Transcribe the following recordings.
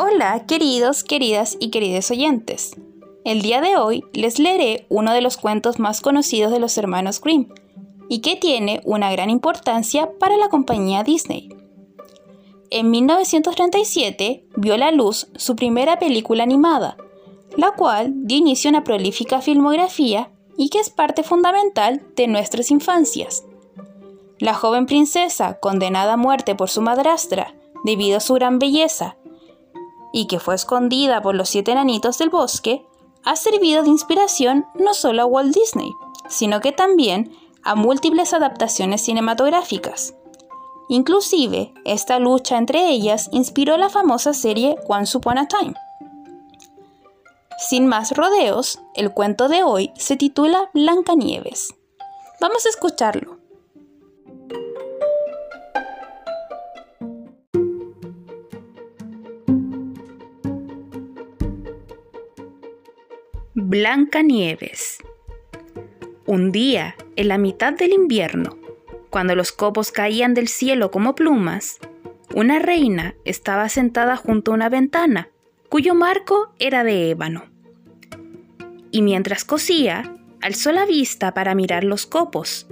Hola, queridos, queridas y queridos oyentes. El día de hoy les leeré uno de los cuentos más conocidos de los hermanos Grimm y que tiene una gran importancia para la compañía Disney. En 1937 vio la luz su primera película animada, la cual dio inicio a una prolífica filmografía y que es parte fundamental de nuestras infancias. La joven princesa, condenada a muerte por su madrastra debido a su gran belleza y que fue escondida por los siete enanitos del bosque, ha servido de inspiración no solo a Walt Disney, sino que también a múltiples adaptaciones cinematográficas. Inclusive, esta lucha entre ellas inspiró la famosa serie Once Upon a Time. Sin más rodeos, el cuento de hoy se titula Blancanieves. Vamos a escucharlo. Blanca Nieves. Un día, en la mitad del invierno, cuando los copos caían del cielo como plumas, una reina estaba sentada junto a una ventana, cuyo marco era de ébano. Y mientras cosía, alzó la vista para mirar los copos,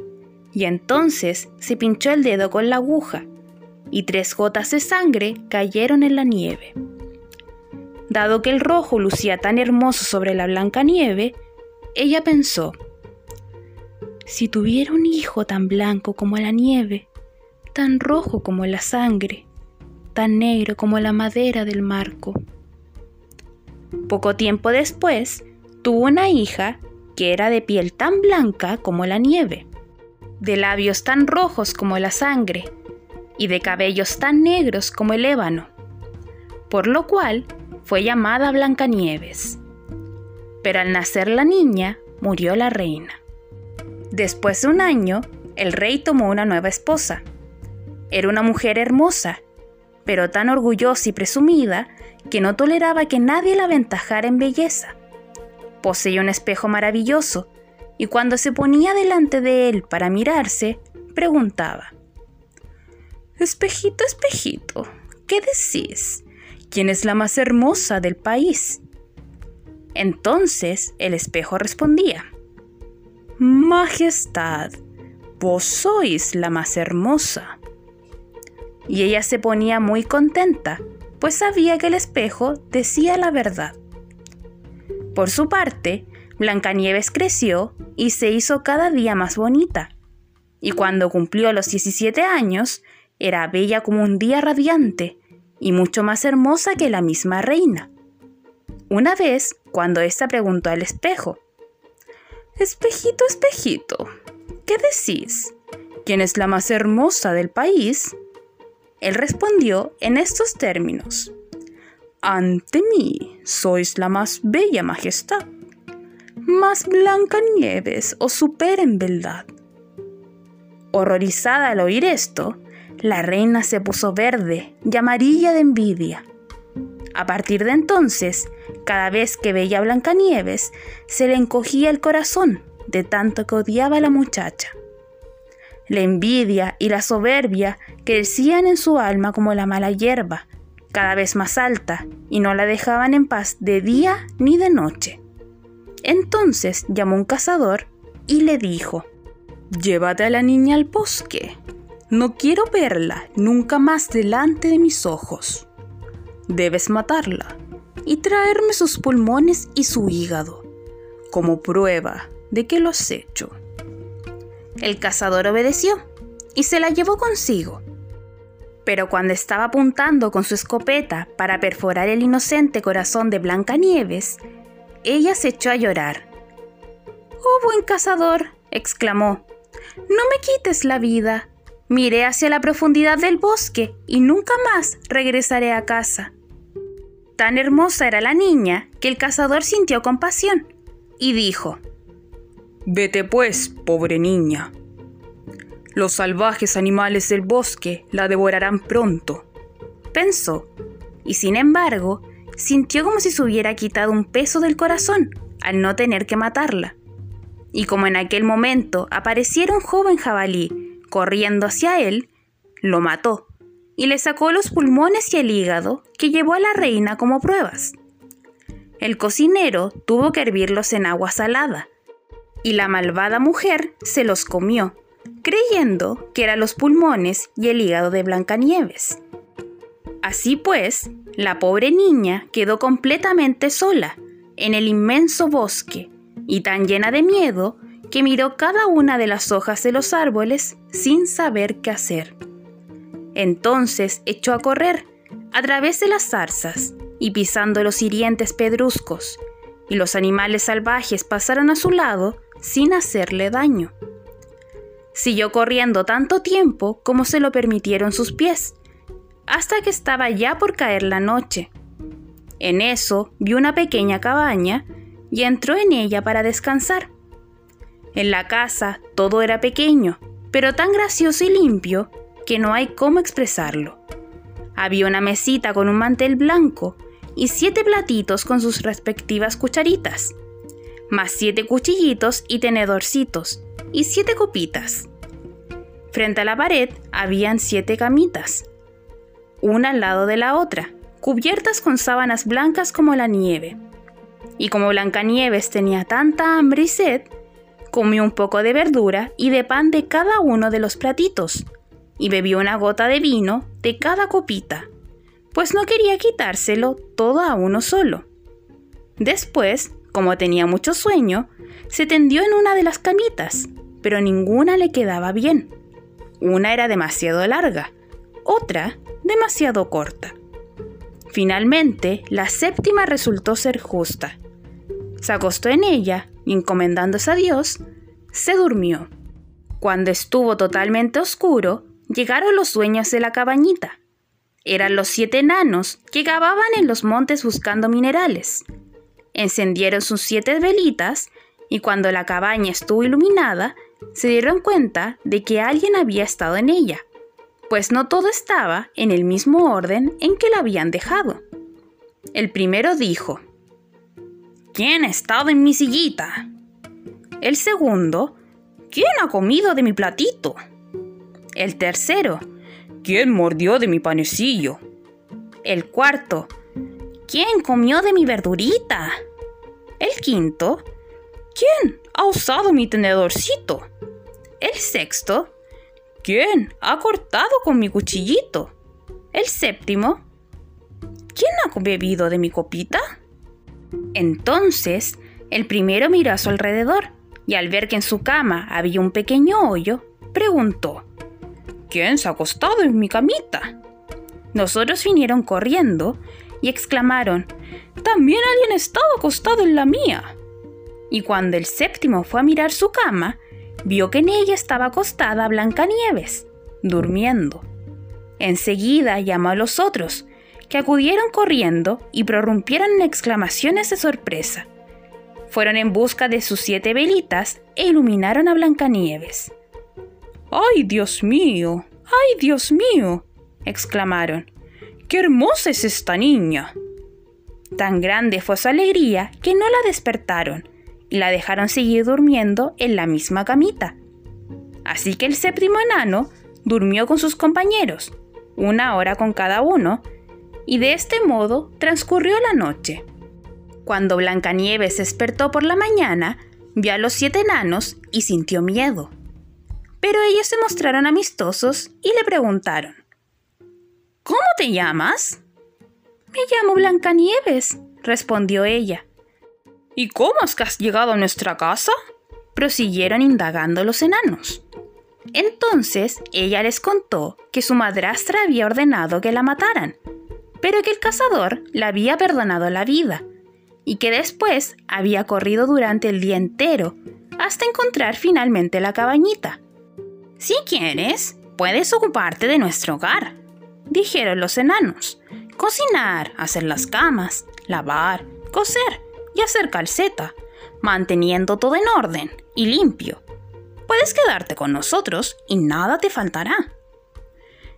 y entonces se pinchó el dedo con la aguja, y tres gotas de sangre cayeron en la nieve. Dado que el rojo lucía tan hermoso sobre la blanca nieve, ella pensó, si tuviera un hijo tan blanco como la nieve, tan rojo como la sangre, tan negro como la madera del marco. Poco tiempo después, tuvo una hija que era de piel tan blanca como la nieve, de labios tan rojos como la sangre, y de cabellos tan negros como el ébano, por lo cual fue llamada Blancanieves. Pero al nacer la niña, murió la reina. Después de un año, el rey tomó una nueva esposa. Era una mujer hermosa, pero tan orgullosa y presumida que no toleraba que nadie la aventajara en belleza. Poseía un espejo maravilloso, y cuando se ponía delante de él para mirarse, preguntaba, Espejito, espejito, ¿qué decís? ¿Quién es la más hermosa del país? Entonces el espejo respondía, Majestad, vos sois la más hermosa. Y ella se ponía muy contenta, pues sabía que el espejo decía la verdad. Por su parte, Blancanieves creció y se hizo cada día más bonita. Y cuando cumplió los 17 años, era bella como un día radiante, y mucho más hermosa que la misma reina. Una vez, cuando ésta preguntó al espejo, Espejito, espejito, ¿qué decís? ¿Quién es la más hermosa del país? Él respondió en estos términos. Ante mí sois la más bella majestad. Más blanca nieves os supera en beldad. Horrorizada al oír esto, la reina se puso verde y amarilla de envidia. A partir de entonces, cada vez que veía a Blancanieves, se le encogía el corazón de tanto que odiaba a la muchacha. La envidia y la soberbia crecían en su alma como la mala hierba, cada vez más alta, y no la dejaban en paz de día ni de noche. Entonces llamó un cazador y le dijo, Llévate a la niña al bosque no quiero verla nunca más delante de mis ojos. Debes matarla y traerme sus pulmones y su hígado, como prueba de que lo has hecho. El cazador obedeció y se la llevó consigo. Pero cuando estaba apuntando con su escopeta para perforar el inocente corazón de Blancanieves, ella se echó a llorar. Oh, buen cazador, exclamó, no me quites la vida. Miré hacia la profundidad del bosque y nunca más regresaré a casa. Tan hermosa era la niña que el cazador sintió compasión y dijo, Vete pues, pobre niña. Los salvajes animales del bosque la devorarán pronto. Pensó, y sin embargo, sintió como si se hubiera quitado un peso del corazón al no tener que matarla. Y como en aquel momento apareciera un joven jabalí corriendo hacia él, lo mató y le sacó los pulmones y el hígado que llevó a la reina como pruebas. El cocinero tuvo que hervirlos en agua salada, y la malvada mujer se los comió, creyendo que eran los pulmones y el hígado de Blancanieves. Así pues, la pobre niña quedó completamente sola en el inmenso bosque y tan llena de miedo que miró cada una de las hojas de los árboles sin saber qué hacer. Entonces echó a correr a través de las zarzas y pisando los hirientes pedruscos, y los animales salvajes pasaron a su lado sin hacerle daño. Siguió corriendo tanto tiempo como se lo permitieron sus pies, hasta que estaba ya por caer la noche. En eso vio una pequeña cabaña y entró en ella para descansar. En la casa todo era pequeño, pero tan gracioso y limpio que no hay cómo expresarlo. Había una mesita con un mantel blanco y siete platitos con sus respectivas cucharitas, más siete cuchillitos y tenedorcitos, y siete copitas. Frente a la pared habían siete camitas, una al lado de la otra, cubiertas con sábanas blancas como la nieve. Y como Blancanieves tenía tanta hambre y sed, comió un poco de verdura y de pan de cada uno de los platitos, y bebió una gota de vino de cada copita, pues no quería quitárselo todo a uno solo. Después, como tenía mucho sueño, se tendió en una de las camitas, pero ninguna le quedaba bien. Una era demasiado larga, otra demasiado corta. Finalmente, la séptima resultó ser justa. Se acostó en ella y encomendándose a Dios, se durmió. Cuando estuvo totalmente oscuro, llegaron los dueños de la cabañita. Eran los siete enanos que cavaban en los montes buscando minerales. Encendieron sus siete velitas y cuando la cabaña estuvo iluminada, se dieron cuenta de que alguien había estado en ella, pues no todo estaba en el mismo orden en que la habían dejado. El primero dijo, ¿Quién ha estado en mi sillita? El segundo, ¿quién ha comido de mi platito? El tercero, ¿quién mordió de mi panecillo? El cuarto, ¿quién comió de mi verdurita? El quinto, ¿quién ha usado mi tenedorcito? El sexto, ¿quién ha cortado con mi cuchillito? El séptimo, ¿quién ha bebido de mi copita? Entonces, el primero miró a su alrededor y al ver que en su cama había un pequeño hoyo, preguntó, ¿Quién se ha acostado en mi camita? Nosotros vinieron corriendo y exclamaron, También alguien estaba acostado en la mía. Y cuando el séptimo fue a mirar su cama, vio que en ella estaba acostada Blancanieves, durmiendo. Enseguida llamó a los otros, que acudieron corriendo y prorrumpieron en exclamaciones de sorpresa. Fueron en busca de sus siete velitas e iluminaron a Blancanieves. ¡Ay, Dios mío! ¡Ay, Dios mío! exclamaron. ¡Qué hermosa es esta niña! Tan grande fue su alegría que no la despertaron y la dejaron seguir durmiendo en la misma camita. Así que el séptimo enano durmió con sus compañeros, una hora con cada uno, y de este modo transcurrió la noche. Cuando Blancanieves despertó por la mañana, vio a los siete enanos y sintió miedo. Pero ellos se mostraron amistosos y le preguntaron, ¿Cómo te llamas? Me llamo Blancanieves, respondió ella. ¿Y cómo es que has llegado a nuestra casa? prosiguieron indagando los enanos. Entonces ella les contó que su madrastra había ordenado que la mataran, pero que el cazador le había perdonado la vida, y que después había corrido durante el día entero hasta encontrar finalmente la cabañita. Si quieres, puedes ocuparte de nuestro hogar, dijeron los enanos. Cocinar, hacer las camas, lavar, coser y hacer calceta, manteniendo todo en orden y limpio. Puedes quedarte con nosotros y nada te faltará.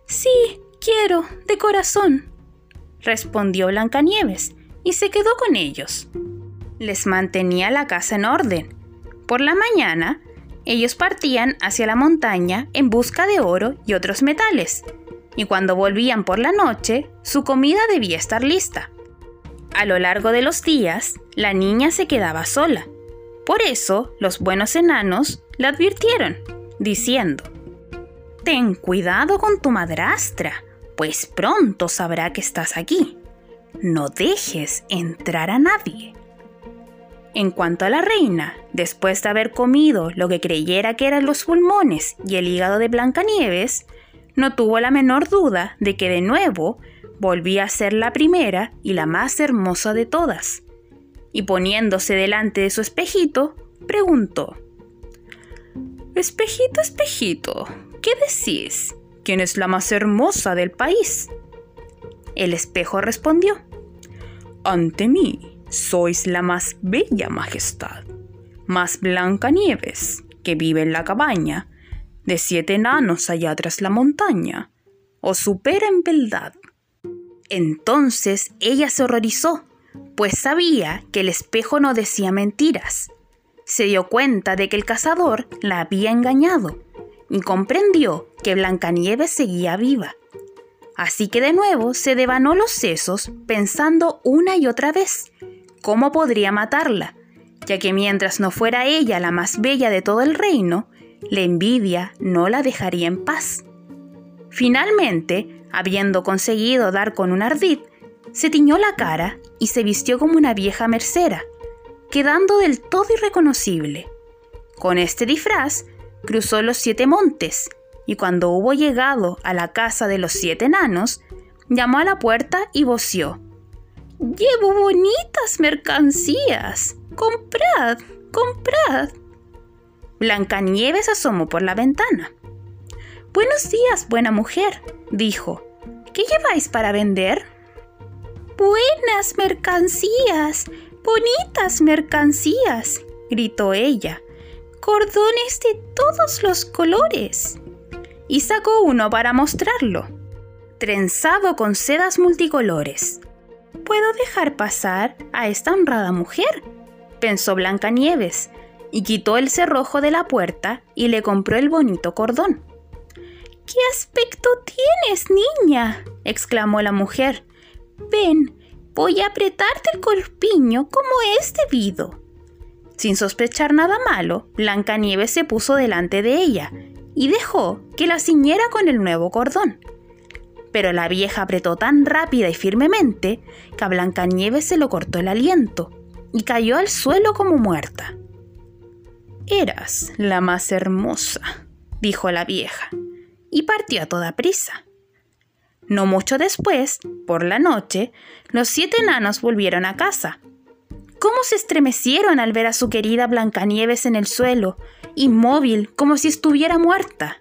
Sí, quiero, de corazón, respondió Blancanieves y se quedó con ellos. Les mantenía la casa en orden. Por la mañana, ellos partían hacia la montaña en busca de oro y otros metales, y cuando volvían por la noche, su comida debía estar lista. A lo largo de los días, la niña se quedaba sola. Por eso, los buenos enanos la advirtieron, diciendo, Ten cuidado con tu madrastra, pues pronto sabrá que estás aquí. No dejes entrar a nadie. En cuanto a la reina, después de haber comido lo que creyera que eran los pulmones y el hígado de Blancanieves, no tuvo la menor duda de que de nuevo volvía a ser la primera y la más hermosa de todas. Y poniéndose delante de su espejito, preguntó, Espejito, espejito, ¿qué decís? ¿Quién es la más hermosa del país? El espejo respondió, Ante mí sois la más bella majestad, más blanca nieves, que vive en la cabaña, de siete enanos allá tras la montaña, os supera en beldad. Entonces ella se horrorizó, pues sabía que el espejo no decía mentiras. Se dio cuenta de que el cazador la había engañado y comprendió que Blancanieves seguía viva. Así que de nuevo se devanó los sesos pensando una y otra vez cómo podría matarla, ya que mientras no fuera ella la más bella de todo el reino, la envidia no la dejaría en paz. Finalmente, habiendo conseguido dar con un ardid, se tiñó la cara y se vistió como una vieja mercera, quedando del todo irreconocible. Con este disfraz, cruzó los siete montes, y cuando hubo llegado a la casa de los siete enanos, llamó a la puerta y voció. Llevo bonitas mercancías. Comprad, comprad. Blancanieves asomó por la ventana. Buenos días, buena mujer, dijo. ¿Qué lleváis para vender? Buenas mercancías, bonitas mercancías, gritó ella. Cordones de todos los colores. Y sacó uno para mostrarlo, trenzado con sedas multicolores. ¿Puedo dejar pasar a esta honrada mujer? pensó Blancanieves, y quitó el cerrojo de la puerta y le compró el bonito cordón. ¿Qué aspecto tienes, niña? exclamó la mujer. Ven, voy a apretarte el corpiño como es debido. Sin sospechar nada malo, Blancanieves se puso delante de ella y dejó que la ciñera con el nuevo cordón pero la vieja apretó tan rápida y firmemente que a Blancanieves se lo cortó el aliento y cayó al suelo como muerta. Eras la más hermosa, dijo la vieja, y partió a toda prisa. No mucho después, por la noche, los siete enanos volvieron a casa. ¿Cómo se estremecieron al ver a su querida Blancanieves en el suelo, inmóvil como si estuviera muerta?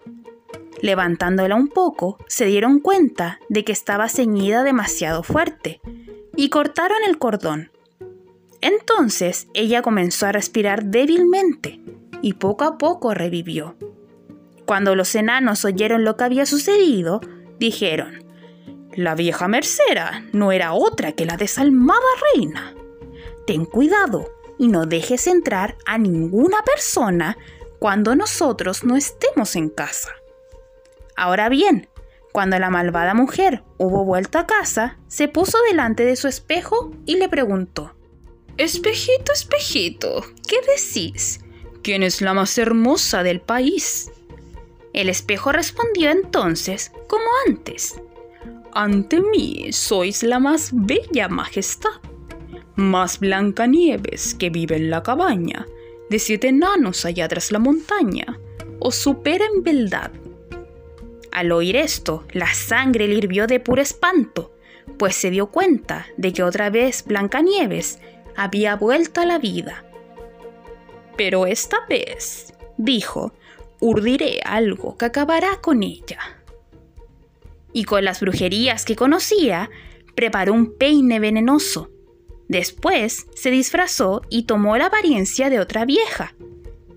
Levantándola un poco, se dieron cuenta de que estaba ceñida demasiado fuerte y cortaron el cordón. Entonces ella comenzó a respirar débilmente y poco a poco revivió. Cuando los enanos oyeron lo que había sucedido, dijeron, La vieja mercera no era otra que la desalmada reina. Ten cuidado y no dejes entrar a ninguna persona cuando nosotros no estemos en casa. Ahora bien, cuando la malvada mujer hubo vuelto a casa, se puso delante de su espejo y le preguntó, Espejito, espejito, ¿qué decís? ¿Quién es la más hermosa del país? El espejo respondió entonces, como antes, Ante mí sois la más bella majestad, más blanca nieves que vive en la cabaña, de siete enanos allá tras la montaña, os supera en beldad al oír esto, la sangre le hirvió de puro espanto, pues se dio cuenta de que otra vez Blancanieves había vuelto a la vida. Pero esta vez, dijo, urdiré algo que acabará con ella. Y con las brujerías que conocía, preparó un peine venenoso. Después se disfrazó y tomó la apariencia de otra vieja.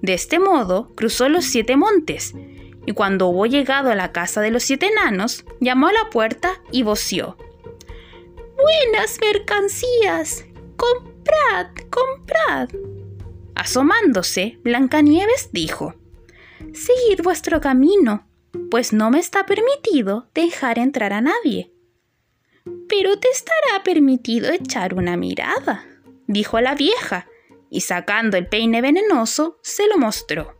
De este modo cruzó los siete montes y cuando hubo llegado a la casa de los siete enanos, llamó a la puerta y voció. Buenas mercancías. Comprad, comprad. Asomándose, Blancanieves dijo, Seguid vuestro camino. pues no me está permitido dejar entrar a nadie. Pero te estará permitido echar una mirada, dijo la vieja, y sacando el peine venenoso, se lo mostró.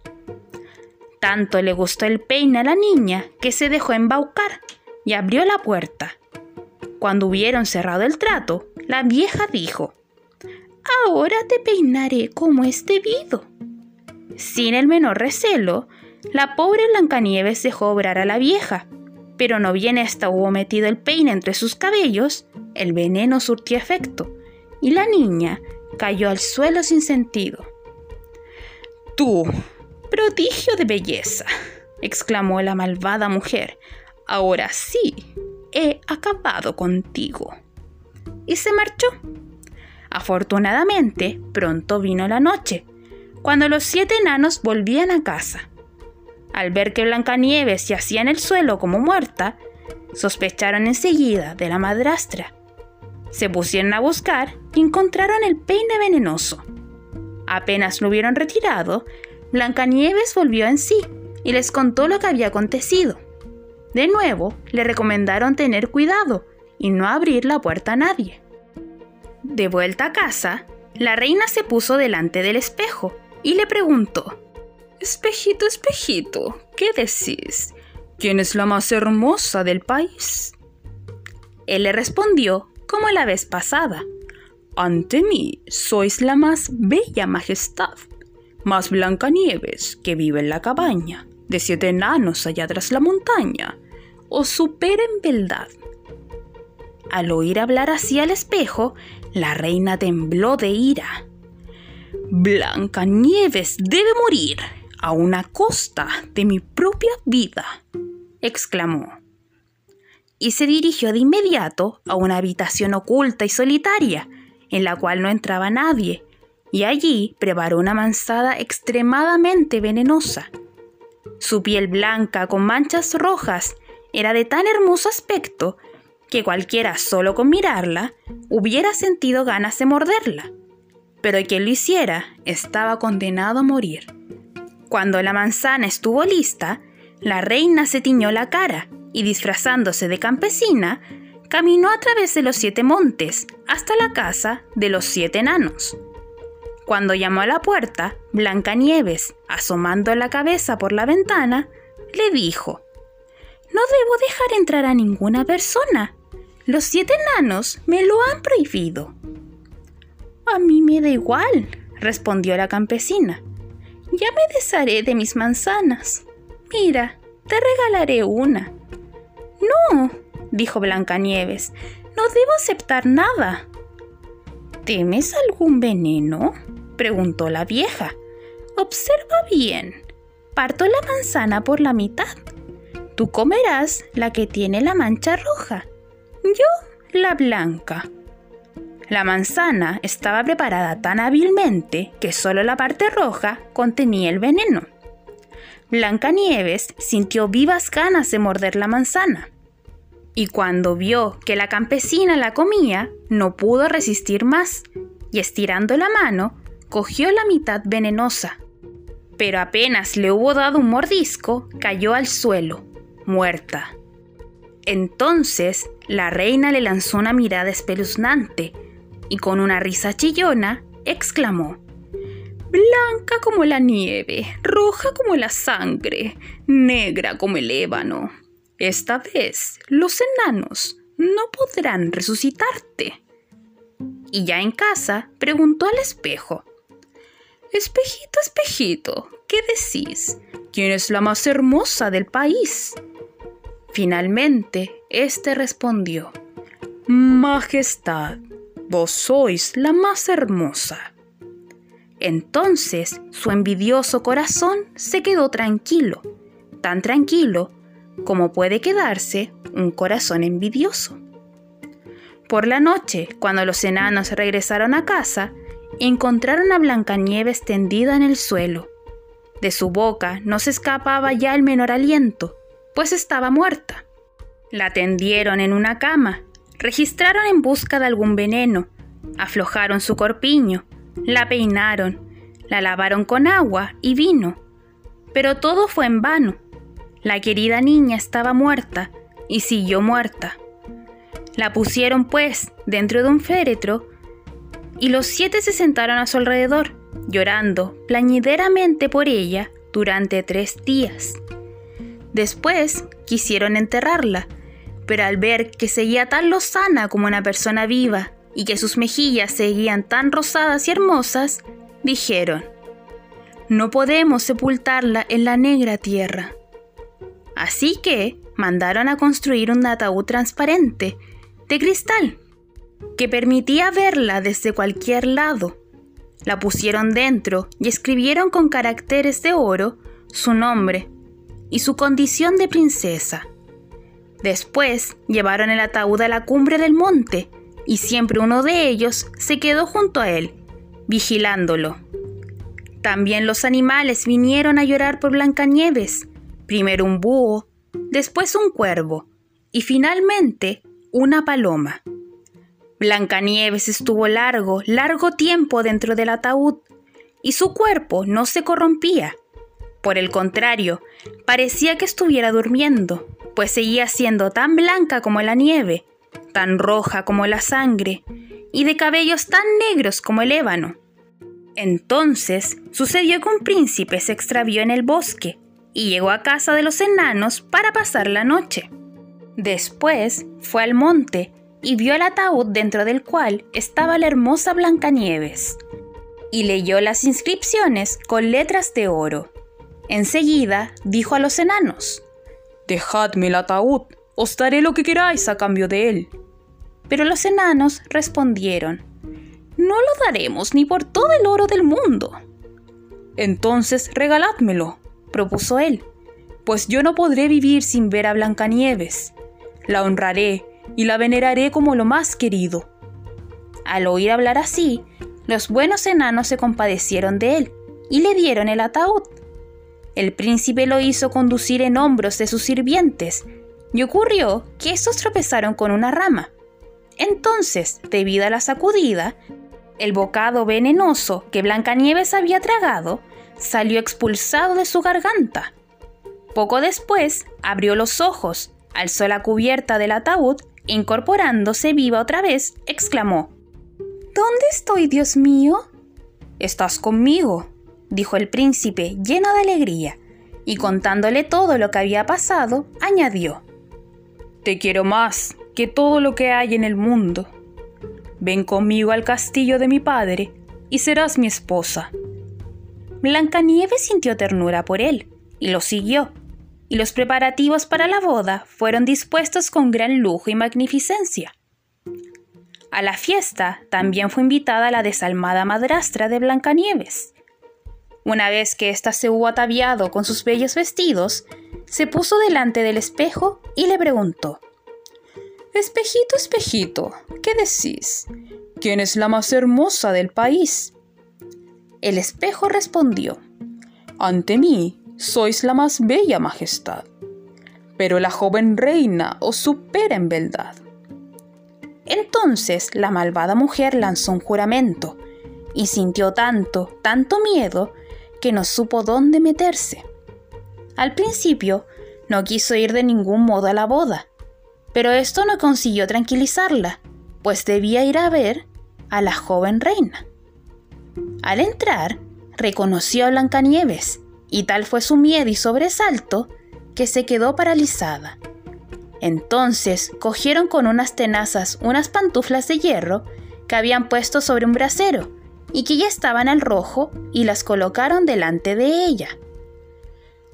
Tanto le gustó el peine a la niña que se dejó embaucar y abrió la puerta. Cuando hubieron cerrado el trato, la vieja dijo, Ahora te peinaré como es debido. Sin el menor recelo, la pobre Blancanieves dejó obrar a la vieja, pero no bien ésta hubo metido el peine entre sus cabellos, el veneno surtió efecto, y la niña cayó al suelo sin sentido. Tú, prodigio de belleza, exclamó la malvada mujer, ahora sí, he acabado contigo. Y se marchó. Afortunadamente, pronto vino la noche, cuando los siete enanos volvían a casa. Al ver que Blancanieves yacía en el suelo como muerta, sospecharon enseguida de la madrastra. Se pusieron a buscar y encontraron el peine venenoso. Apenas lo hubieron retirado, Blancanieves volvió en sí y les contó lo que había acontecido. De nuevo, le recomendaron tener cuidado y no abrir la puerta a nadie. De vuelta a casa, la reina se puso delante del espejo y le preguntó, Espejito, espejito, ¿qué decís? ¿Quién es la más hermosa del país? Él le respondió como la vez pasada. Ante mí sois la más bella majestad, más blanca nieves que vive en la cabaña, de siete enanos allá tras la montaña, os supera en beldad. Al oír hablar así al espejo, la reina tembló de ira. Blanca Nieves debe morir, a una costa de mi propia vida, exclamó. Y se dirigió de inmediato a una habitación oculta y solitaria, en la cual no entraba nadie, y allí preparó una manzada extremadamente venenosa. Su piel blanca con manchas rojas era de tan hermoso aspecto que cualquiera solo con mirarla hubiera sentido ganas de morderla, pero quien lo hiciera estaba condenado a morir. Cuando la manzana estuvo lista, la reina se tiñó la cara y disfrazándose de campesina, caminó a través de los siete montes hasta la casa de los siete enanos. Cuando llamó a la puerta, Blancanieves, asomando la cabeza por la ventana, le dijo: No debo dejar entrar a ninguna persona. Los siete enanos me lo han prohibido. A mí me da igual, respondió la campesina. Ya me desharé de mis manzanas. Mira, te regalaré una. No, dijo Blancanieves, no debo aceptar nada. ¿Temes algún veneno? preguntó la vieja. Observa bien. Parto la manzana por la mitad. Tú comerás la que tiene la mancha roja. Yo la blanca. La manzana estaba preparada tan hábilmente que solo la parte roja contenía el veneno. Blancanieves sintió vivas ganas de morder la manzana. Y cuando vio que la campesina la comía, no pudo resistir más, y estirando la mano, cogió la mitad venenosa. Pero apenas le hubo dado un mordisco, cayó al suelo, muerta. Entonces la reina le lanzó una mirada espeluznante, y con una risa chillona exclamó, Blanca como la nieve, roja como la sangre, negra como el ébano. Esta vez los enanos no podrán resucitarte. Y ya en casa preguntó al espejo, Espejito, espejito, ¿qué decís? ¿Quién es la más hermosa del país? Finalmente, éste respondió, Majestad, vos sois la más hermosa. Entonces su envidioso corazón se quedó tranquilo, tan tranquilo como puede quedarse un corazón envidioso. Por la noche, cuando los enanos regresaron a casa, encontraron a Blancanieves tendida en el suelo. De su boca no se escapaba ya el menor aliento, pues estaba muerta. La tendieron en una cama registraron en busca de algún veneno, aflojaron su corpiño, la peinaron, la lavaron con agua y vino, pero todo fue en vano. La querida niña estaba muerta y siguió muerta. La pusieron, pues, dentro de un féretro y los siete se sentaron a su alrededor, llorando plañideramente por ella durante tres días. Después quisieron enterrarla, pero al ver que seguía tan lozana como una persona viva y que sus mejillas seguían tan rosadas y hermosas, dijeron, no podemos sepultarla en la negra tierra. Así que mandaron a construir un ataúd transparente, de cristal, que permitía verla desde cualquier lado. La pusieron dentro y escribieron con caracteres de oro su nombre y su condición de princesa. Después llevaron el ataúd a la cumbre del monte y siempre uno de ellos se quedó junto a él, vigilándolo. También los animales vinieron a llorar por Blancanieves, primero un búho, después un cuervo y finalmente una paloma. Blancanieves estuvo largo, largo tiempo dentro del ataúd, y su cuerpo no se corrompía. Por el contrario, parecía que estuviera durmiendo, pues seguía siendo tan blanca como la nieve, tan roja como la sangre, y de cabellos tan negros como el ébano. Entonces sucedió que un príncipe se extravió en el bosque y llegó a casa de los enanos para pasar la noche. Después fue al monte y vio el ataúd dentro del cual estaba la hermosa Blancanieves, y leyó las inscripciones con letras de oro. Enseguida dijo a los enanos, Dejadme el ataúd, os daré lo que queráis a cambio de él. Pero los enanos respondieron, No lo daremos ni por todo el oro del mundo. Entonces regaládmelo, propuso él, pues yo no podré vivir sin ver a Blancanieves. La honraré y la veneraré como lo más querido. Al oír hablar así, los buenos enanos se compadecieron de él y le dieron el ataúd. El príncipe lo hizo conducir en hombros de sus sirvientes, y ocurrió que estos tropezaron con una rama. Entonces, debido a la sacudida, el bocado venenoso que Blancanieves había tragado salió expulsado de su garganta. Poco después, abrió los ojos, alzó la cubierta del ataúd Incorporándose viva otra vez, exclamó, ¿Dónde estoy, Dios mío? Estás conmigo, dijo el príncipe lleno de alegría, y contándole todo lo que había pasado, añadió, Te quiero más que todo lo que hay en el mundo. Ven conmigo al castillo de mi padre y serás mi esposa. Blancanieves sintió ternura por él y lo siguió, y los preparativos para la boda fueron dispuestos con gran lujo y magnificencia. A la fiesta también fue invitada la desalmada madrastra de Blancanieves. Una vez que ésta se hubo ataviado con sus bellos vestidos, se puso delante del espejo y le preguntó: Espejito, espejito, ¿qué decís? ¿Quién es la más hermosa del país? El espejo respondió: Ante mí sois la más bella majestad, pero la joven reina os supera en beldad. Entonces la malvada mujer lanzó un juramento y sintió tanto, tanto miedo, que no supo dónde meterse. Al principio no quiso ir de ningún modo a la boda, pero esto no consiguió tranquilizarla, pues debía ir a ver a la joven reina. Al entrar, reconoció a Blancanieves y tal fue su miedo y sobresalto que se quedó paralizada. Entonces cogieron con unas tenazas unas pantuflas de hierro que habían puesto sobre un brasero y que ya estaban al rojo y las colocaron delante de ella.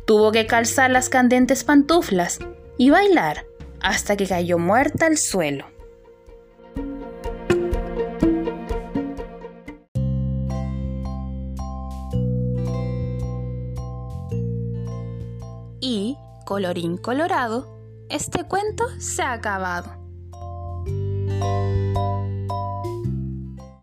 Tuvo que calzar las candentes pantuflas y bailar hasta que cayó muerta al suelo. Y, colorín colorado, este cuento se ha acabado.